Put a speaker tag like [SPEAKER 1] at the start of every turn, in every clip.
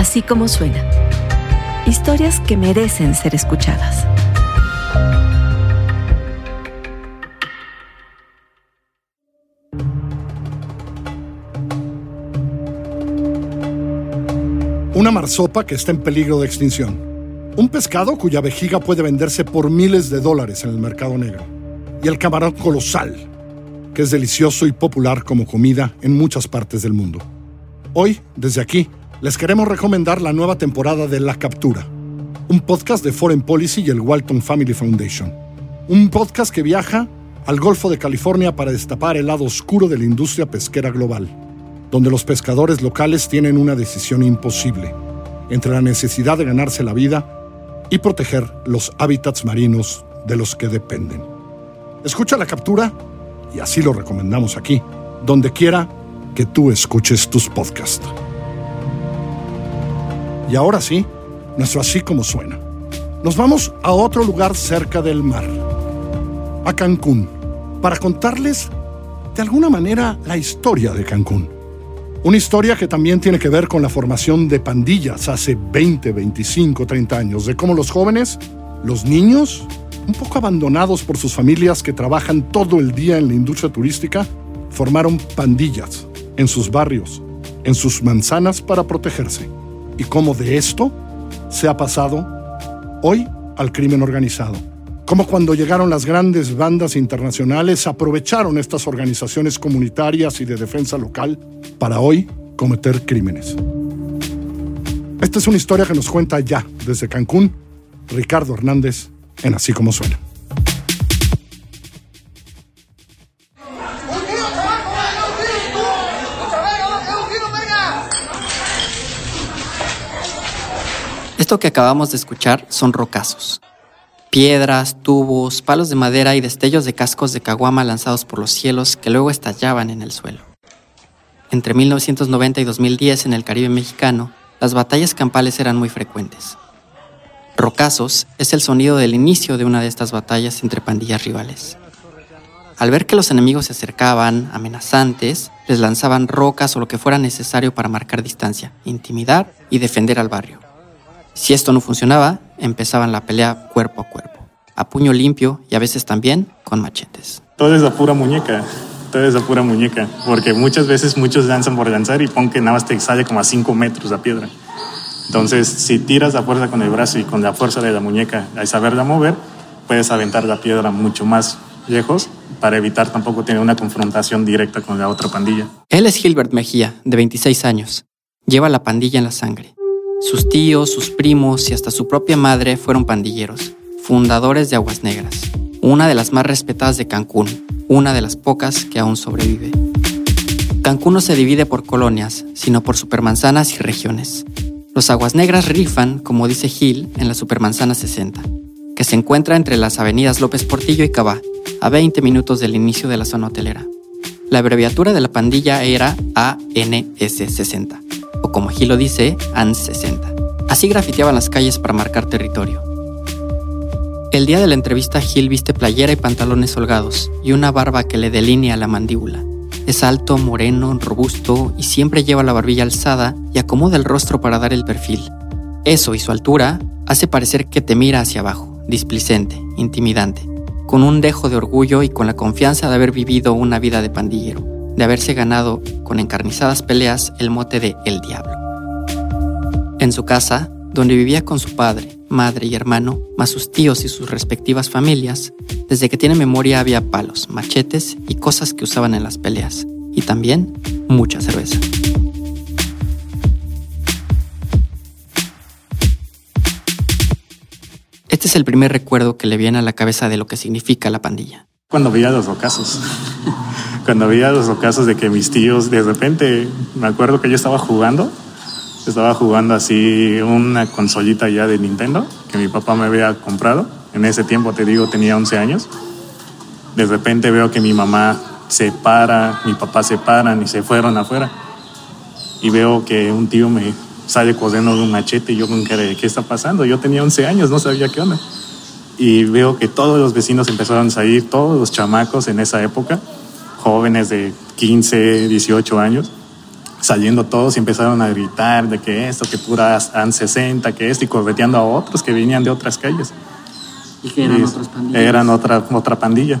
[SPEAKER 1] Así como suena. Historias que merecen ser escuchadas.
[SPEAKER 2] Una marsopa que está en peligro de extinción. Un pescado cuya vejiga puede venderse por miles de dólares en el mercado negro. Y el camarón colosal, que es delicioso y popular como comida en muchas partes del mundo. Hoy, desde aquí, les queremos recomendar la nueva temporada de La Captura, un podcast de Foreign Policy y el Walton Family Foundation. Un podcast que viaja al Golfo de California para destapar el lado oscuro de la industria pesquera global, donde los pescadores locales tienen una decisión imposible entre la necesidad de ganarse la vida y proteger los hábitats marinos de los que dependen. Escucha la captura y así lo recomendamos aquí, donde quiera que tú escuches tus podcasts. Y ahora sí, nuestro así como suena. Nos vamos a otro lugar cerca del mar, a Cancún, para contarles de alguna manera la historia de Cancún. Una historia que también tiene que ver con la formación de pandillas hace 20, 25, 30 años, de cómo los jóvenes, los niños, un poco abandonados por sus familias que trabajan todo el día en la industria turística, formaron pandillas en sus barrios, en sus manzanas para protegerse. Y cómo de esto se ha pasado hoy al crimen organizado. Como cuando llegaron las grandes bandas internacionales, aprovecharon estas organizaciones comunitarias y de defensa local para hoy cometer crímenes. Esta es una historia que nos cuenta ya desde Cancún Ricardo Hernández en Así como suena.
[SPEAKER 3] Esto que acabamos de escuchar son rocazos. Piedras, tubos, palos de madera y destellos de cascos de caguama lanzados por los cielos que luego estallaban en el suelo. Entre 1990 y 2010 en el Caribe mexicano, las batallas campales eran muy frecuentes. Rocazos es el sonido del inicio de una de estas batallas entre pandillas rivales. Al ver que los enemigos se acercaban, amenazantes, les lanzaban rocas o lo que fuera necesario para marcar distancia, intimidar y defender al barrio. Si esto no funcionaba, empezaban la pelea cuerpo a cuerpo, a puño limpio y a veces también con machetes.
[SPEAKER 4] Todo es la pura muñeca, todo es la pura muñeca, porque muchas veces muchos lanzan por lanzar y pon que nada más te sale como a 5 metros la piedra. Entonces, si tiras la fuerza con el brazo y con la fuerza de la muñeca, al saberla mover, puedes aventar la piedra mucho más lejos para evitar tampoco tener una confrontación directa con la otra pandilla.
[SPEAKER 3] Él es Gilbert Mejía, de 26 años. Lleva la pandilla en la sangre. Sus tíos, sus primos y hasta su propia madre fueron pandilleros, fundadores de Aguas Negras, una de las más respetadas de Cancún, una de las pocas que aún sobrevive. Cancún no se divide por colonias, sino por supermanzanas y regiones. Los Aguas Negras rifan, como dice Gil, en la Supermanzana 60, que se encuentra entre las avenidas López Portillo y Cabá, a 20 minutos del inicio de la zona hotelera. La abreviatura de la pandilla era ANS60, como Gil lo dice, ANS60. Así grafiteaban las calles para marcar territorio. El día de la entrevista Gil viste playera y pantalones holgados y una barba que le delinea la mandíbula. Es alto, moreno, robusto y siempre lleva la barbilla alzada y acomoda el rostro para dar el perfil. Eso y su altura hace parecer que te mira hacia abajo, displicente, intimidante, con un dejo de orgullo y con la confianza de haber vivido una vida de pandillero, de haberse ganado con encarnizadas peleas el mote de El Diablo. En su casa, donde vivía con su padre, madre y hermano, más sus tíos y sus respectivas familias, desde que tiene memoria había palos, machetes y cosas que usaban en las peleas, y también mucha cerveza. Este es el primer recuerdo que le viene a la cabeza de lo que significa la pandilla.
[SPEAKER 4] Cuando veía los ocasos, cuando veía los ocasos de que mis tíos, de repente, me acuerdo que yo estaba jugando estaba jugando así una consolita ya de Nintendo que mi papá me había comprado. En ese tiempo, te digo, tenía 11 años. De repente veo que mi mamá se para, mi papá se paran y se fueron afuera. Y veo que un tío me sale corriendo de un machete y yo con cara ¿qué está pasando? Yo tenía 11 años, no sabía qué onda. Y veo que todos los vecinos empezaron a salir, todos los chamacos en esa época, jóvenes de 15, 18 años, saliendo todos y empezaron a gritar de que esto, que pura AN 60, que esto, y correteando a otros que venían de otras calles.
[SPEAKER 3] ¿Y que eran otras pandillas?
[SPEAKER 4] Eran otra, otra pandilla.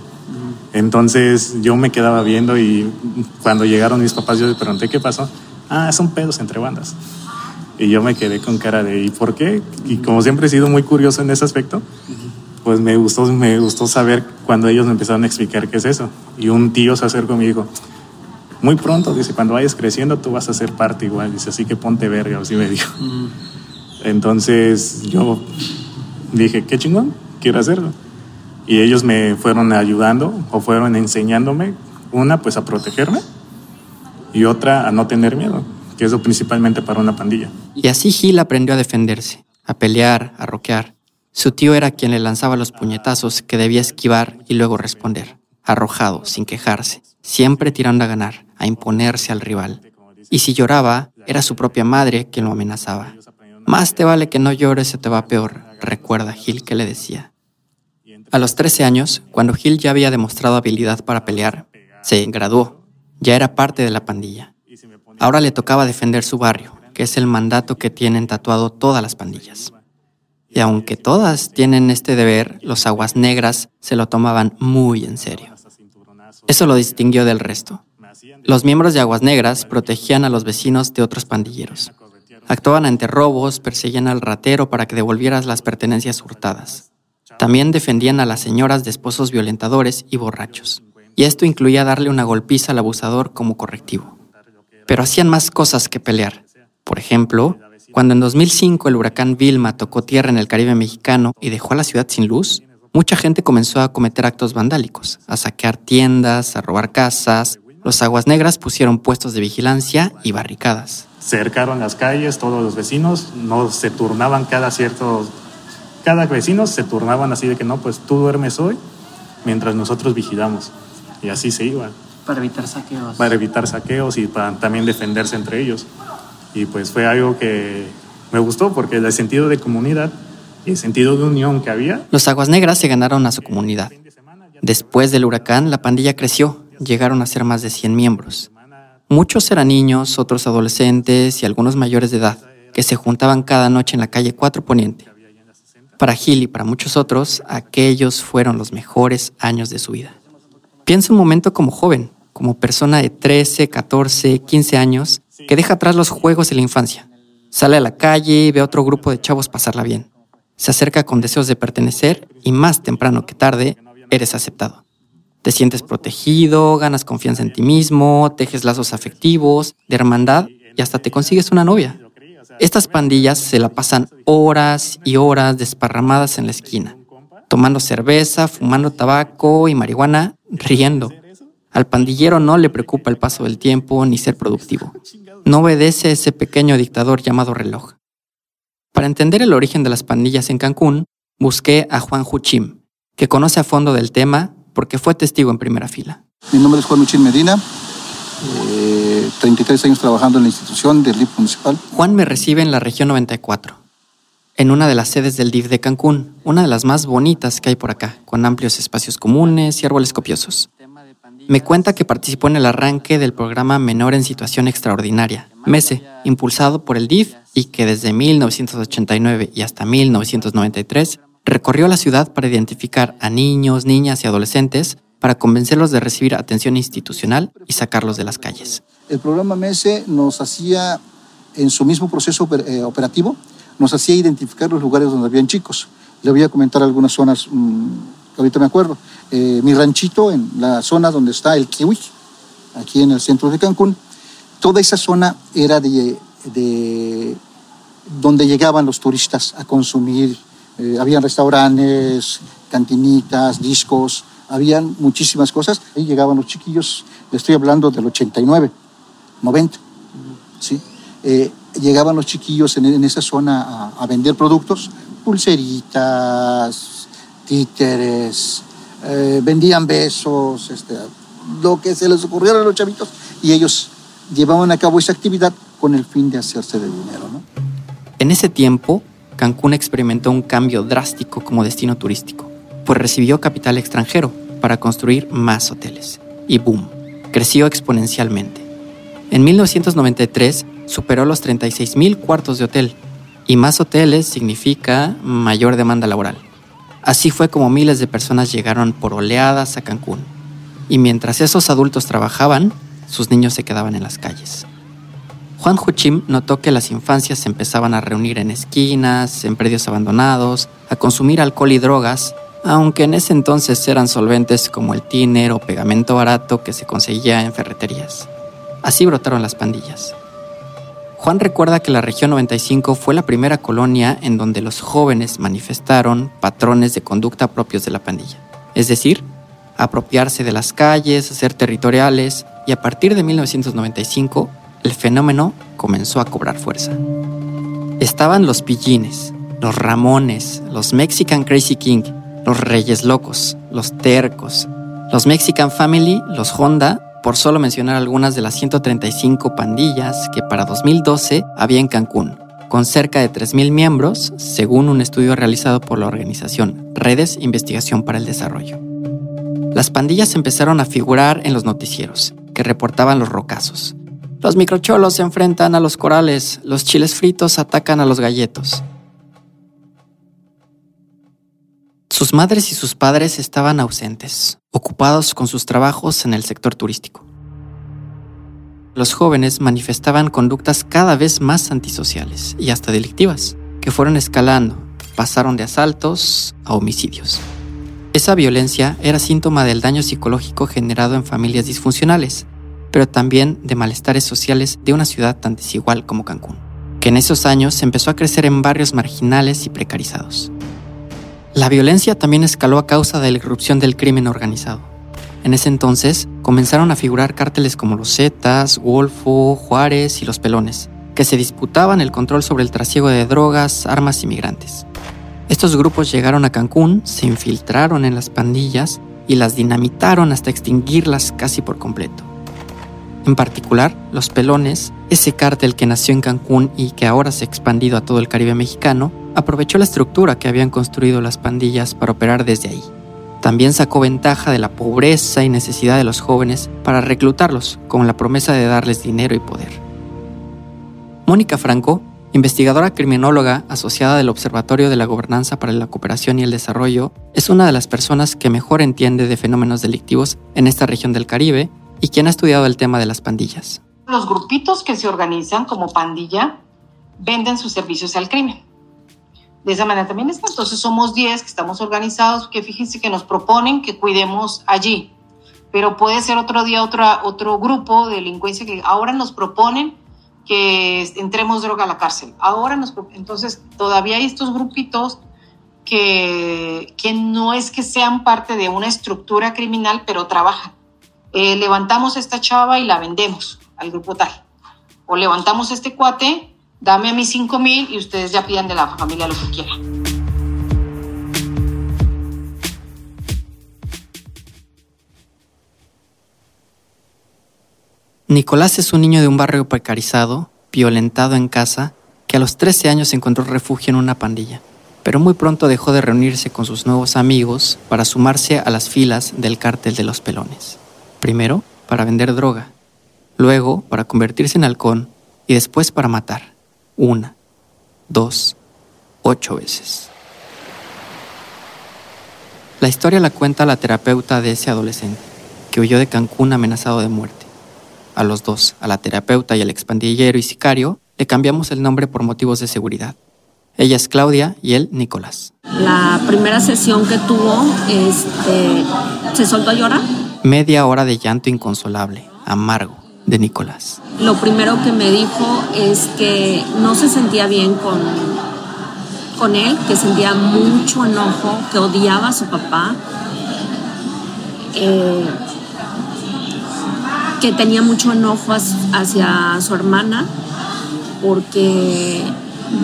[SPEAKER 4] Entonces yo me quedaba viendo y cuando llegaron mis papás yo les pregunté qué pasó. Ah, son pedos entre bandas. Y yo me quedé con cara de ¿y por qué? Y como siempre he sido muy curioso en ese aspecto, pues me gustó, me gustó saber cuando ellos me empezaron a explicar qué es eso. Y un tío se acercó y me dijo, muy pronto, dice, cuando vayas creciendo tú vas a ser parte igual, dice, así que ponte verga, así me dijo. Entonces yo dije, qué chingón, quiero hacerlo. Y ellos me fueron ayudando o fueron enseñándome, una pues a protegerme y otra a no tener miedo, que es lo principalmente para una pandilla.
[SPEAKER 3] Y así Gil aprendió a defenderse, a pelear, a roquear. Su tío era quien le lanzaba los puñetazos que debía esquivar y luego responder, arrojado, sin quejarse, siempre tirando a ganar, a imponerse al rival. Y si lloraba, era su propia madre quien lo amenazaba. Más te vale que no llores, se te va peor, recuerda Gil que le decía. A los 13 años, cuando Gil ya había demostrado habilidad para pelear, se graduó. Ya era parte de la pandilla. Ahora le tocaba defender su barrio, que es el mandato que tienen tatuado todas las pandillas. Y aunque todas tienen este deber, los aguas negras se lo tomaban muy en serio. Eso lo distinguió del resto. Los miembros de Aguas Negras protegían a los vecinos de otros pandilleros. Actuaban ante robos, perseguían al ratero para que devolvieras las pertenencias hurtadas. También defendían a las señoras de esposos violentadores y borrachos. Y esto incluía darle una golpiza al abusador como correctivo. Pero hacían más cosas que pelear. Por ejemplo, cuando en 2005 el huracán Vilma tocó tierra en el Caribe mexicano y dejó a la ciudad sin luz, mucha gente comenzó a cometer actos vandálicos, a saquear tiendas, a robar casas. Los aguas negras pusieron puestos de vigilancia y barricadas.
[SPEAKER 4] Cercaron las calles, todos los vecinos, no se turnaban cada cierto... Cada vecino se turnaban así de que no, pues tú duermes hoy mientras nosotros vigilamos. Y así se iba.
[SPEAKER 3] Para evitar saqueos.
[SPEAKER 4] Para evitar saqueos y para también defenderse entre ellos. Y pues fue algo que me gustó porque el sentido de comunidad y el sentido de unión que había.
[SPEAKER 3] Los Aguas Negras se ganaron a su comunidad. Después del huracán, la pandilla creció, llegaron a ser más de 100 miembros. Muchos eran niños, otros adolescentes y algunos mayores de edad, que se juntaban cada noche en la calle 4 Poniente. Para Gil y para muchos otros, aquellos fueron los mejores años de su vida. Piensa un momento como joven, como persona de 13, 14, 15 años, que deja atrás los juegos de la infancia. Sale a la calle y ve a otro grupo de chavos pasarla bien. Se acerca con deseos de pertenecer y más temprano que tarde eres aceptado. Te sientes protegido, ganas confianza en ti mismo, tejes lazos afectivos, de hermandad y hasta te consigues una novia. Estas pandillas se la pasan horas y horas desparramadas en la esquina, tomando cerveza, fumando tabaco y marihuana, riendo. Al pandillero no le preocupa el paso del tiempo ni ser productivo no obedece a ese pequeño dictador llamado reloj. Para entender el origen de las pandillas en Cancún, busqué a Juan Juchim, que conoce a fondo del tema porque fue testigo en primera fila.
[SPEAKER 5] Mi nombre es Juan Juchim Medina, 33 eh, años trabajando en la institución del DIF municipal.
[SPEAKER 3] Juan me recibe en la región 94, en una de las sedes del DIF de Cancún, una de las más bonitas que hay por acá, con amplios espacios comunes y árboles copiosos. Me cuenta que participó en el arranque del programa Menor en Situación Extraordinaria, MESE, impulsado por el DIF y que desde 1989 y hasta 1993 recorrió la ciudad para identificar a niños, niñas y adolescentes para convencerlos de recibir atención institucional y sacarlos de las calles.
[SPEAKER 5] El programa MESE nos hacía, en su mismo proceso eh, operativo, nos hacía identificar los lugares donde habían chicos. Le voy a comentar algunas zonas mm, ahorita me acuerdo. Eh, mi ranchito en la zona donde está el Kiwi, aquí en el centro de Cancún. Toda esa zona era de, donde llegaban los turistas a consumir. Eh, habían restaurantes, cantinitas, discos, habían muchísimas cosas. Ahí llegaban los chiquillos, estoy hablando del 89, 90, ¿sí? Eh, llegaban los chiquillos en, esa zona a, vender productos, pulseritas, títeres, eh, vendían besos, este, lo que se les ocurriera a los chavitos, y ellos llevaban a cabo esa actividad con el fin de hacerse de dinero.
[SPEAKER 3] En ese tiempo, Cancún experimentó un cambio drástico como destino turístico, pues recibió capital extranjero para construir más hoteles. Y boom, creció exponencialmente. En 1993 superó los 36.000 cuartos de hotel y más hoteles significa mayor demanda laboral. Así fue como miles de personas llegaron por oleadas a Cancún. Y mientras esos adultos trabajaban, sus niños se quedaban en las calles. Juan Huchim notó que las infancias se empezaban a reunir en esquinas, en predios abandonados, a consumir alcohol y drogas, aunque en ese entonces eran solventes como el tiner o pegamento barato que se conseguía en ferreterías. Así brotaron las pandillas. Juan recuerda que la región 95 fue la primera colonia en donde los jóvenes manifestaron patrones de conducta propios de la pandilla, es decir, apropiarse de las calles, ser territoriales, y a partir de 1995 el fenómeno comenzó a cobrar fuerza. Estaban los pillines, los ramones, los Mexican Crazy King, los Reyes Locos, los Tercos, los Mexican Family, los Honda por solo mencionar algunas de las 135 pandillas que para 2012 había en Cancún, con cerca de 3.000 miembros, según un estudio realizado por la organización Redes Investigación para el Desarrollo. Las pandillas empezaron a figurar en los noticieros, que reportaban los rocazos. Los microcholos se enfrentan a los corales, los chiles fritos atacan a los galletos. Sus madres y sus padres estaban ausentes, ocupados con sus trabajos en el sector turístico. Los jóvenes manifestaban conductas cada vez más antisociales y hasta delictivas, que fueron escalando, pasaron de asaltos a homicidios. Esa violencia era síntoma del daño psicológico generado en familias disfuncionales, pero también de malestares sociales de una ciudad tan desigual como Cancún, que en esos años empezó a crecer en barrios marginales y precarizados. La violencia también escaló a causa de la irrupción del crimen organizado. En ese entonces comenzaron a figurar cárteles como los Zetas, Wolfo, Juárez y los Pelones, que se disputaban el control sobre el trasiego de drogas, armas y migrantes. Estos grupos llegaron a Cancún, se infiltraron en las pandillas y las dinamitaron hasta extinguirlas casi por completo. En particular, los Pelones, ese cártel que nació en Cancún y que ahora se ha expandido a todo el Caribe mexicano, aprovechó la estructura que habían construido las pandillas para operar desde ahí. También sacó ventaja de la pobreza y necesidad de los jóvenes para reclutarlos con la promesa de darles dinero y poder. Mónica Franco, investigadora criminóloga asociada del Observatorio de la Gobernanza para la Cooperación y el Desarrollo, es una de las personas que mejor entiende de fenómenos delictivos en esta región del Caribe y quien ha estudiado el tema de las pandillas.
[SPEAKER 6] Los grupitos que se organizan como pandilla venden sus servicios al crimen de esa manera también está. Entonces somos 10 que estamos organizados, que fíjense que nos proponen que cuidemos allí. Pero puede ser otro día otra, otro grupo de delincuencia que ahora nos proponen que entremos droga a la cárcel. Ahora entonces todavía hay estos grupitos que, que no es que sean parte de una estructura criminal, pero trabajan. Eh, levantamos esta chava y la vendemos al grupo tal. O levantamos este cuate dame a mí 5 mil y ustedes ya pidan de la familia lo que quieran.
[SPEAKER 3] Nicolás es un niño de un barrio precarizado, violentado en casa, que a los 13 años encontró refugio en una pandilla, pero muy pronto dejó de reunirse con sus nuevos amigos para sumarse a las filas del cártel de los pelones. Primero, para vender droga, luego para convertirse en halcón y después para matar una, dos, ocho veces. La historia la cuenta la terapeuta de ese adolescente, que huyó de Cancún amenazado de muerte. A los dos, a la terapeuta y al expandillero y sicario, le cambiamos el nombre por motivos de seguridad. Ella es Claudia y él Nicolás.
[SPEAKER 7] La primera sesión que tuvo, este, se soltó a llorar.
[SPEAKER 3] Media hora de llanto inconsolable, amargo, de Nicolás.
[SPEAKER 7] Lo primero que me dijo es que no se sentía bien con, con él, que sentía mucho enojo, que odiaba a su papá, eh, que tenía mucho enojo hacia su hermana, porque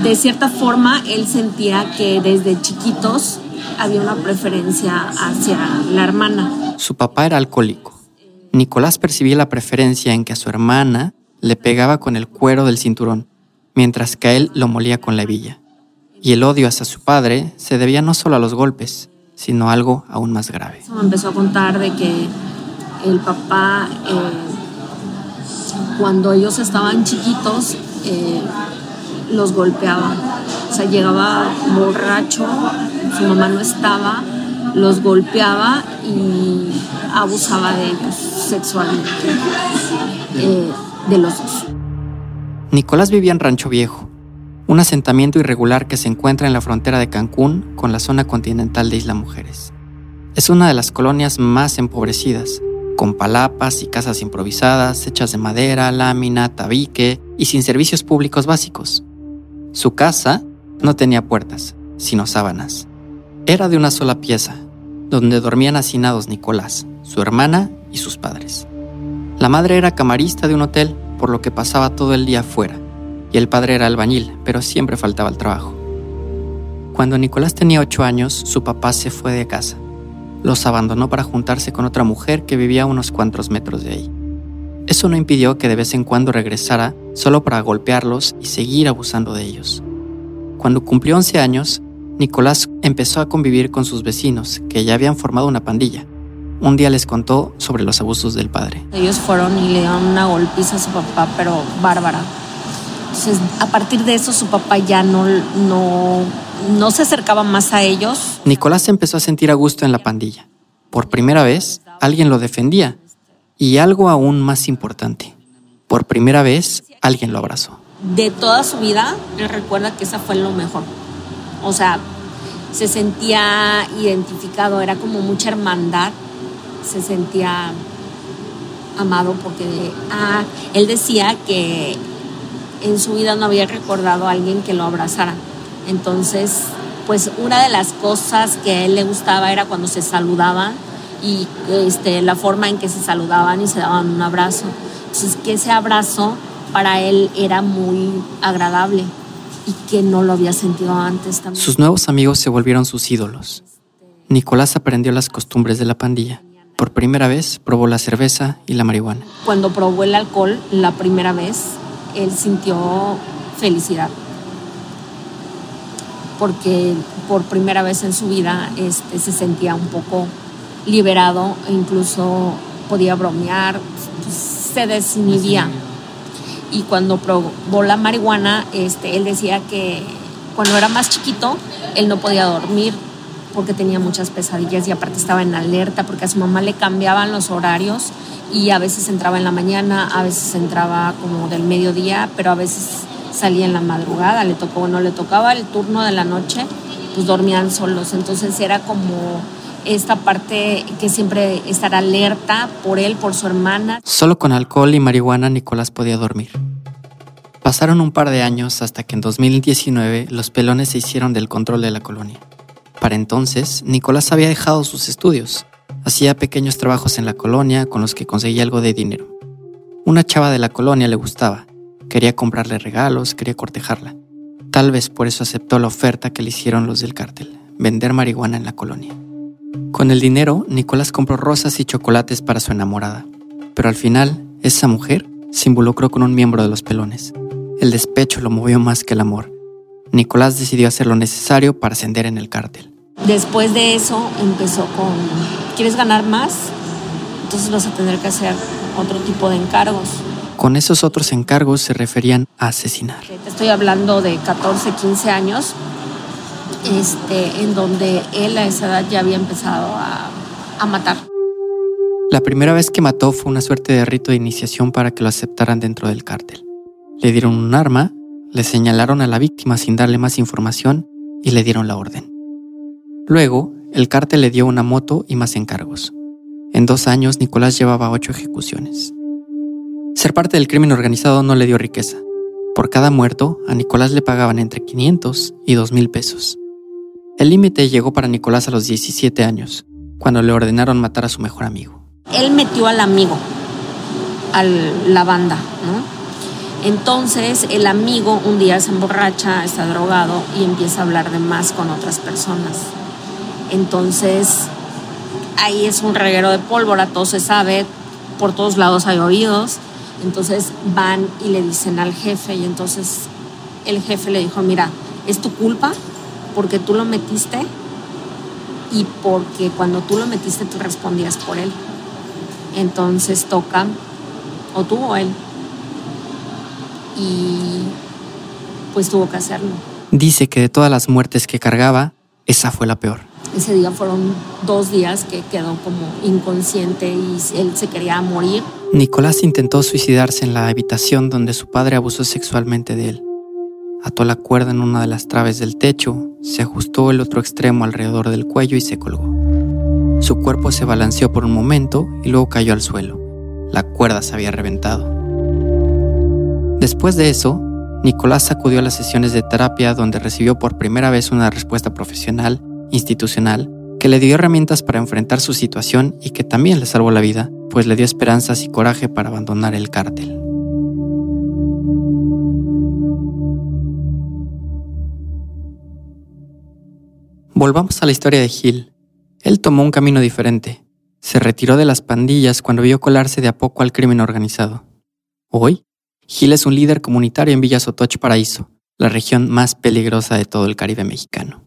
[SPEAKER 7] de cierta forma él sentía que desde chiquitos había una preferencia hacia la hermana.
[SPEAKER 3] Su papá era alcohólico Nicolás percibía la preferencia en que a su hermana le pegaba con el cuero del cinturón, mientras que a él lo molía con la hebilla. Y el odio hacia su padre se debía no solo a los golpes, sino a algo aún más grave.
[SPEAKER 7] Me empezó a contar de que el papá eh, Cuando ellos estaban chiquitos, eh, los golpeaba. O sea, llegaba borracho, su mamá no estaba, los golpeaba y abusaba de ellos sexualmente, eh, de los dos.
[SPEAKER 3] Nicolás vivía en Rancho Viejo, un asentamiento irregular que se encuentra en la frontera de Cancún con la zona continental de Isla Mujeres. Es una de las colonias más empobrecidas, con palapas y casas improvisadas hechas de madera, lámina, tabique y sin servicios públicos básicos. Su casa no tenía puertas, sino sábanas. Era de una sola pieza, donde dormían hacinados Nicolás, su hermana y sus padres. La madre era camarista de un hotel, por lo que pasaba todo el día afuera, y el padre era albañil, pero siempre faltaba el trabajo. Cuando Nicolás tenía ocho años, su papá se fue de casa los abandonó para juntarse con otra mujer que vivía a unos cuantos metros de ahí. Eso no impidió que de vez en cuando regresara solo para golpearlos y seguir abusando de ellos. Cuando cumplió 11 años, Nicolás empezó a convivir con sus vecinos, que ya habían formado una pandilla. Un día les contó sobre los abusos del padre.
[SPEAKER 7] Ellos fueron y le dieron una golpiza a su papá, pero bárbara. Entonces, a partir de eso, su papá ya no, no no se acercaba más a ellos.
[SPEAKER 3] Nicolás empezó a sentir a gusto en la pandilla. Por primera vez, alguien lo defendía. Y algo aún más importante, por primera vez, alguien lo abrazó.
[SPEAKER 7] De toda su vida, él recuerda que esa fue lo mejor. O sea, se sentía identificado, era como mucha hermandad, se sentía amado porque ah, él decía que en su vida no había recordado a alguien que lo abrazara. Entonces, pues una de las cosas que a él le gustaba era cuando se saludaban y este, la forma en que se saludaban y se daban un abrazo. Entonces, que ese abrazo para él era muy agradable y que no lo había sentido antes también.
[SPEAKER 3] Sus nuevos amigos se volvieron sus ídolos. Nicolás aprendió las costumbres de la pandilla. Por primera vez probó la cerveza y la marihuana.
[SPEAKER 7] Cuando probó el alcohol la primera vez, él sintió felicidad porque por primera vez en su vida este, se sentía un poco liberado e incluso podía bromear, se desinhibía. Y cuando probó la marihuana, este, él decía que cuando era más chiquito, él no podía dormir porque tenía muchas pesadillas y aparte estaba en alerta porque a su mamá le cambiaban los horarios y a veces entraba en la mañana, a veces entraba como del mediodía, pero a veces salía en la madrugada, le tocó o no le tocaba el turno de la noche, pues dormían solos. Entonces era como esta parte que siempre estar alerta por él, por su hermana.
[SPEAKER 3] Solo con alcohol y marihuana Nicolás podía dormir. Pasaron un par de años hasta que en 2019 los pelones se hicieron del control de la colonia. Para entonces, Nicolás había dejado sus estudios. Hacía pequeños trabajos en la colonia con los que conseguía algo de dinero. Una chava de la colonia le gustaba Quería comprarle regalos, quería cortejarla. Tal vez por eso aceptó la oferta que le hicieron los del cártel, vender marihuana en la colonia. Con el dinero, Nicolás compró rosas y chocolates para su enamorada. Pero al final, esa mujer se involucró con un miembro de los pelones. El despecho lo movió más que el amor. Nicolás decidió hacer lo necesario para ascender en el cártel.
[SPEAKER 7] Después de eso empezó con, ¿quieres ganar más? Entonces vas a tener que hacer otro tipo de encargos.
[SPEAKER 3] Con esos otros encargos se referían a asesinar.
[SPEAKER 7] Te estoy hablando de 14, 15 años, este, en donde él a esa edad ya había empezado a, a matar.
[SPEAKER 3] La primera vez que mató fue una suerte de rito de iniciación para que lo aceptaran dentro del cártel. Le dieron un arma, le señalaron a la víctima sin darle más información y le dieron la orden. Luego, el cártel le dio una moto y más encargos. En dos años, Nicolás llevaba ocho ejecuciones. Ser parte del crimen organizado no le dio riqueza. Por cada muerto, a Nicolás le pagaban entre 500 y 2 mil pesos. El límite llegó para Nicolás a los 17 años, cuando le ordenaron matar a su mejor amigo.
[SPEAKER 7] Él metió al amigo, a la banda, ¿no? Entonces el amigo un día se emborracha, está drogado y empieza a hablar de más con otras personas. Entonces ahí es un reguero de pólvora, todo se sabe, por todos lados hay oídos entonces van y le dicen al jefe y entonces el jefe le dijo, mira, es tu culpa porque tú lo metiste y porque cuando tú lo metiste tú respondías por él. Entonces toca, o tú o él, y pues tuvo que hacerlo.
[SPEAKER 3] Dice que de todas las muertes que cargaba, esa fue la peor.
[SPEAKER 7] Ese día fueron dos días que quedó como inconsciente y él se quería morir.
[SPEAKER 3] Nicolás intentó suicidarse en la habitación donde su padre abusó sexualmente de él. Ató la cuerda en una de las traves del techo, se ajustó el otro extremo alrededor del cuello y se colgó. Su cuerpo se balanceó por un momento y luego cayó al suelo. La cuerda se había reventado. Después de eso, Nicolás acudió a las sesiones de terapia donde recibió por primera vez una respuesta profesional, institucional, que le dio herramientas para enfrentar su situación y que también le salvó la vida, pues le dio esperanzas y coraje para abandonar el cártel. Volvamos a la historia de Gil. Él tomó un camino diferente. Se retiró de las pandillas cuando vio colarse de a poco al crimen organizado. Hoy, Gil es un líder comunitario en Villa Sotoch Paraíso, la región más peligrosa de todo el Caribe mexicano.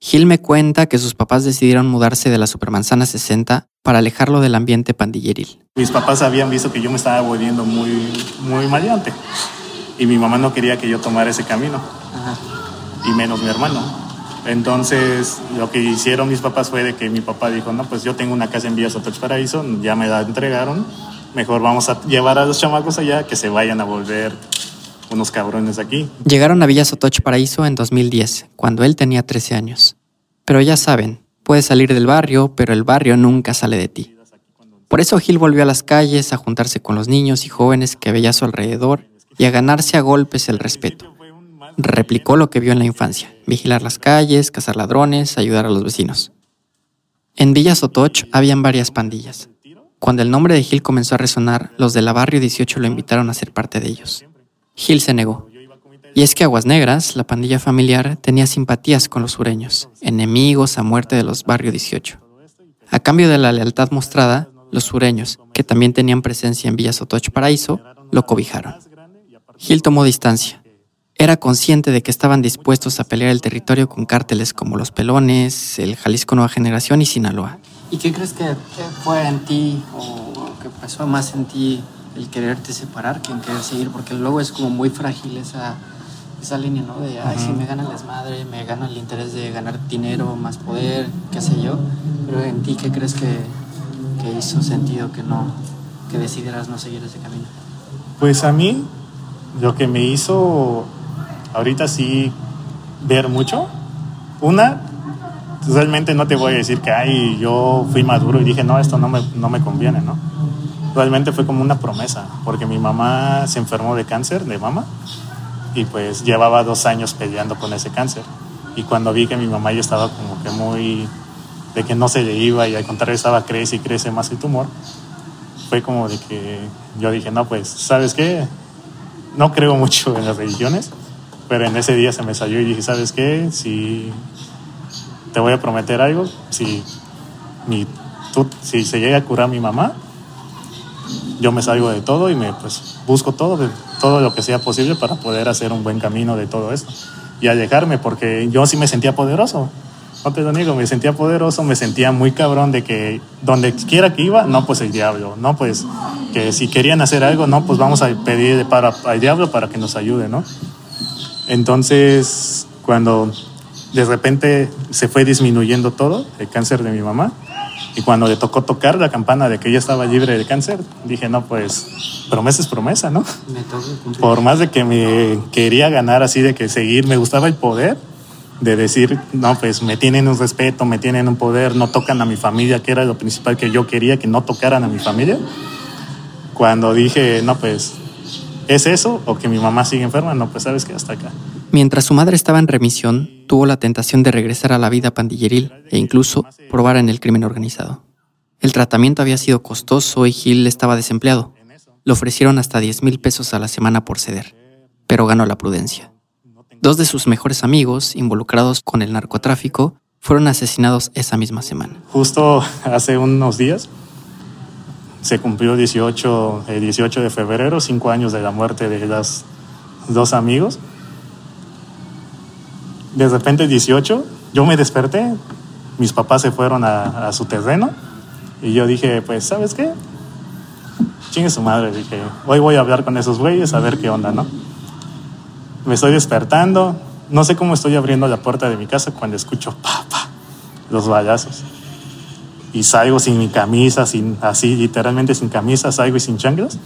[SPEAKER 3] Gil me cuenta que sus papás decidieron mudarse de la Supermanzana 60 para alejarlo del ambiente pandilleril.
[SPEAKER 4] Mis papás habían visto que yo me estaba volviendo muy, muy maleante y mi mamá no quería que yo tomara ese camino, y menos mi hermano. Entonces, lo que hicieron mis papás fue de que mi papá dijo, no, pues yo tengo una casa en Villa Sotoch Paraíso, ya me la entregaron, mejor vamos a llevar a los chamacos allá que se vayan a volver unos cabrones aquí.
[SPEAKER 3] Llegaron a Villa Sotoch Paraíso en 2010, cuando él tenía 13 años. Pero ya saben, puedes salir del barrio, pero el barrio nunca sale de ti. Por eso Gil volvió a las calles a juntarse con los niños y jóvenes que veía a su alrededor y a ganarse a golpes el respeto replicó lo que vio en la infancia, vigilar las calles, cazar ladrones, ayudar a los vecinos. En Villa Sotoch habían varias pandillas. Cuando el nombre de Gil comenzó a resonar, los de la Barrio 18 lo invitaron a ser parte de ellos. Gil se negó. Y es que Aguas Negras, la pandilla familiar, tenía simpatías con los sureños, enemigos a muerte de los Barrio 18. A cambio de la lealtad mostrada, los sureños, que también tenían presencia en Villa Sotoch Paraíso, lo cobijaron. Gil tomó distancia, era consciente de que estaban dispuestos a pelear el territorio con cárteles como Los Pelones, el Jalisco Nueva Generación y Sinaloa.
[SPEAKER 8] ¿Y qué crees que fue en ti o que pasó más en ti el quererte separar que en querer seguir? Porque luego es como muy frágil esa, esa línea, ¿no? De, ay, si me gana la desmadre, me gana el interés de ganar dinero, más poder, qué sé yo. Pero en ti, ¿qué crees que, que hizo sentido que no, que decidieras no seguir ese camino?
[SPEAKER 4] Pues a mí, lo que me hizo ahorita sí ver mucho. Una, realmente no te voy a decir que ay, yo fui maduro y dije, no, esto no me, no me conviene, ¿no? Realmente fue como una promesa, porque mi mamá se enfermó de cáncer de mama y pues llevaba dos años peleando con ese cáncer. Y cuando vi que mi mamá ya estaba como que muy, de que no se le iba y al contrario estaba crece y crece más el tumor, fue como de que yo dije, no, pues, ¿sabes qué? No creo mucho en las religiones, pero en ese día se me salió y dije, ¿sabes qué? Si te voy a prometer algo, si, mi, tú, si se llega a curar mi mamá, yo me salgo de todo y me pues busco todo, todo lo que sea posible para poder hacer un buen camino de todo esto y alejarme porque yo sí me sentía poderoso. No te lo niego, me sentía poderoso, me sentía muy cabrón de que donde quiera que iba, no, pues el diablo, no, pues que si querían hacer algo, no, pues vamos a pedir para, al diablo para que nos ayude, ¿no? Entonces, cuando de repente se fue disminuyendo todo, el cáncer de mi mamá, y cuando le tocó tocar la campana de que ella estaba libre de cáncer, dije, no, pues promesa es promesa, ¿no? Por más de que me quería ganar así, de que seguir, me gustaba el poder, de decir, no, pues me tienen un respeto, me tienen un poder, no tocan a mi familia, que era lo principal que yo quería, que no tocaran a mi familia. Cuando dije, no, pues ¿Es eso o que mi mamá sigue enferma? No, pues sabes que hasta acá.
[SPEAKER 3] Mientras su madre estaba en remisión, tuvo la tentación de regresar a la vida pandilleril e incluso probar en el crimen organizado. El tratamiento había sido costoso y Gil estaba desempleado. Le ofrecieron hasta 10 mil pesos a la semana por ceder, pero ganó la prudencia. Dos de sus mejores amigos, involucrados con el narcotráfico, fueron asesinados esa misma semana.
[SPEAKER 4] Justo hace unos días se cumplió 18, el 18 de febrero, cinco años de la muerte de los dos amigos. De repente 18, yo me desperté, mis papás se fueron a, su terreno y yo dije, pues, ¿sabes qué? Chingue su madre, dije, hoy voy a hablar con esos güeyes a ver qué onda, ¿no? Me estoy despertando, no sé cómo estoy abriendo la puerta de mi casa cuando escucho pa, pa, los balazos. Y salgo sin mi camisa, sin, así literalmente sin camisa, salgo y sin chanclas,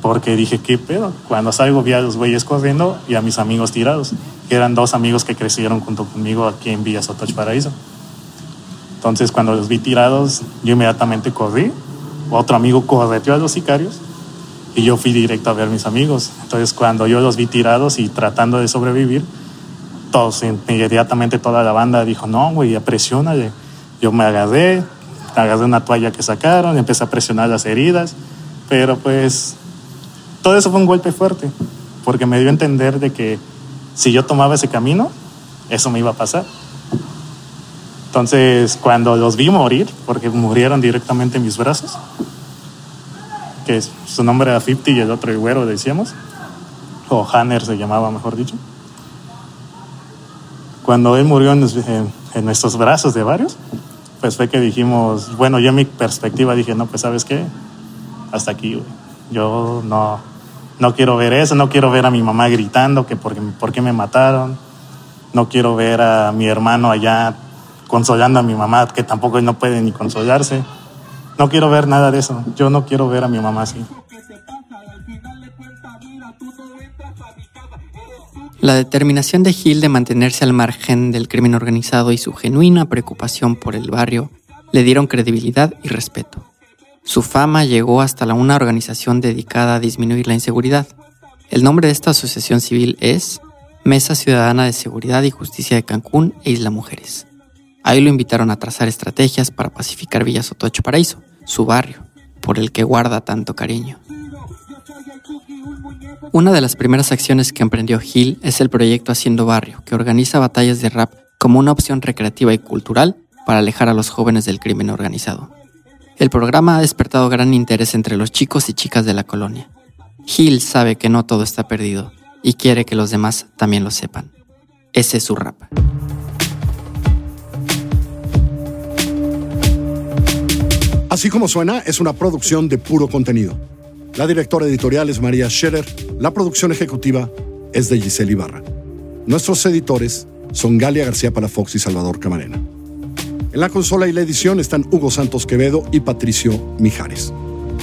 [SPEAKER 4] porque dije, ¿qué pedo? Cuando salgo vi a los güeyes corriendo y a mis amigos tirados, que eran dos amigos que crecieron junto conmigo aquí en Villa Sotoch Paraíso. Entonces, cuando los vi tirados, yo inmediatamente corrí. Otro amigo correteó a los sicarios y yo fui directo a ver a mis amigos. Entonces, cuando yo los vi tirados y tratando de sobrevivir, todos, inmediatamente toda la banda dijo, no, güey, presiónale. Yo me agarré, agarré una toalla que sacaron, empecé a presionar las heridas, pero pues todo eso fue un golpe fuerte, porque me dio a entender de que si yo tomaba ese camino, eso me iba a pasar. Entonces, cuando los vi morir, porque murieron directamente en mis brazos, que su nombre era Fifty y el otro el güero, decíamos, o Hanner se llamaba, mejor dicho. Cuando él murió en, en, nuestros brazos de varios, pues fue que dijimos, bueno, yo en mi perspectiva dije, no, pues sabes qué, hasta aquí, Yo no, no quiero ver eso, no quiero ver a mi mamá gritando que por, por qué me mataron, no quiero ver a mi hermano allá consolando a mi mamá, que tampoco no puede ni consolarse. No quiero ver nada de eso. Yo no quiero ver a mi mamá así.
[SPEAKER 3] La determinación de Gil de mantenerse al margen del crimen organizado y su genuina preocupación por el barrio le dieron credibilidad y respeto. Su fama llegó hasta la una organización dedicada a disminuir la inseguridad. El nombre de esta asociación civil es Mesa Ciudadana de Seguridad y Justicia de Cancún e Isla Mujeres. Ahí lo invitaron a trazar estrategias para pacificar Villa Sotocho Paraíso, su barrio, por el que guarda tanto cariño. Una de las primeras acciones que emprendió Gil es el proyecto Haciendo Barrio, que organiza batallas de rap como una opción recreativa y cultural para alejar a los jóvenes del crimen organizado. El programa ha despertado gran interés entre los chicos y chicas de la colonia. Gil sabe que no todo está perdido y quiere que los demás también lo sepan. Ese es su rap.
[SPEAKER 2] Así como suena, es una producción de puro contenido. La directora editorial es María Scherer, la producción ejecutiva es de Giselle Ibarra. Nuestros editores son Galia García Palafox y Salvador Camarena. En la consola y la edición están Hugo Santos Quevedo y Patricio Mijares.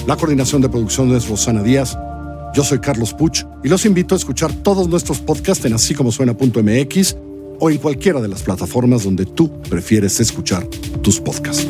[SPEAKER 2] La coordinación de producción es Rosana Díaz. Yo soy Carlos Puch y los invito a escuchar todos nuestros podcasts en así como suena.mx o en cualquiera de las plataformas donde tú prefieres escuchar tus podcasts.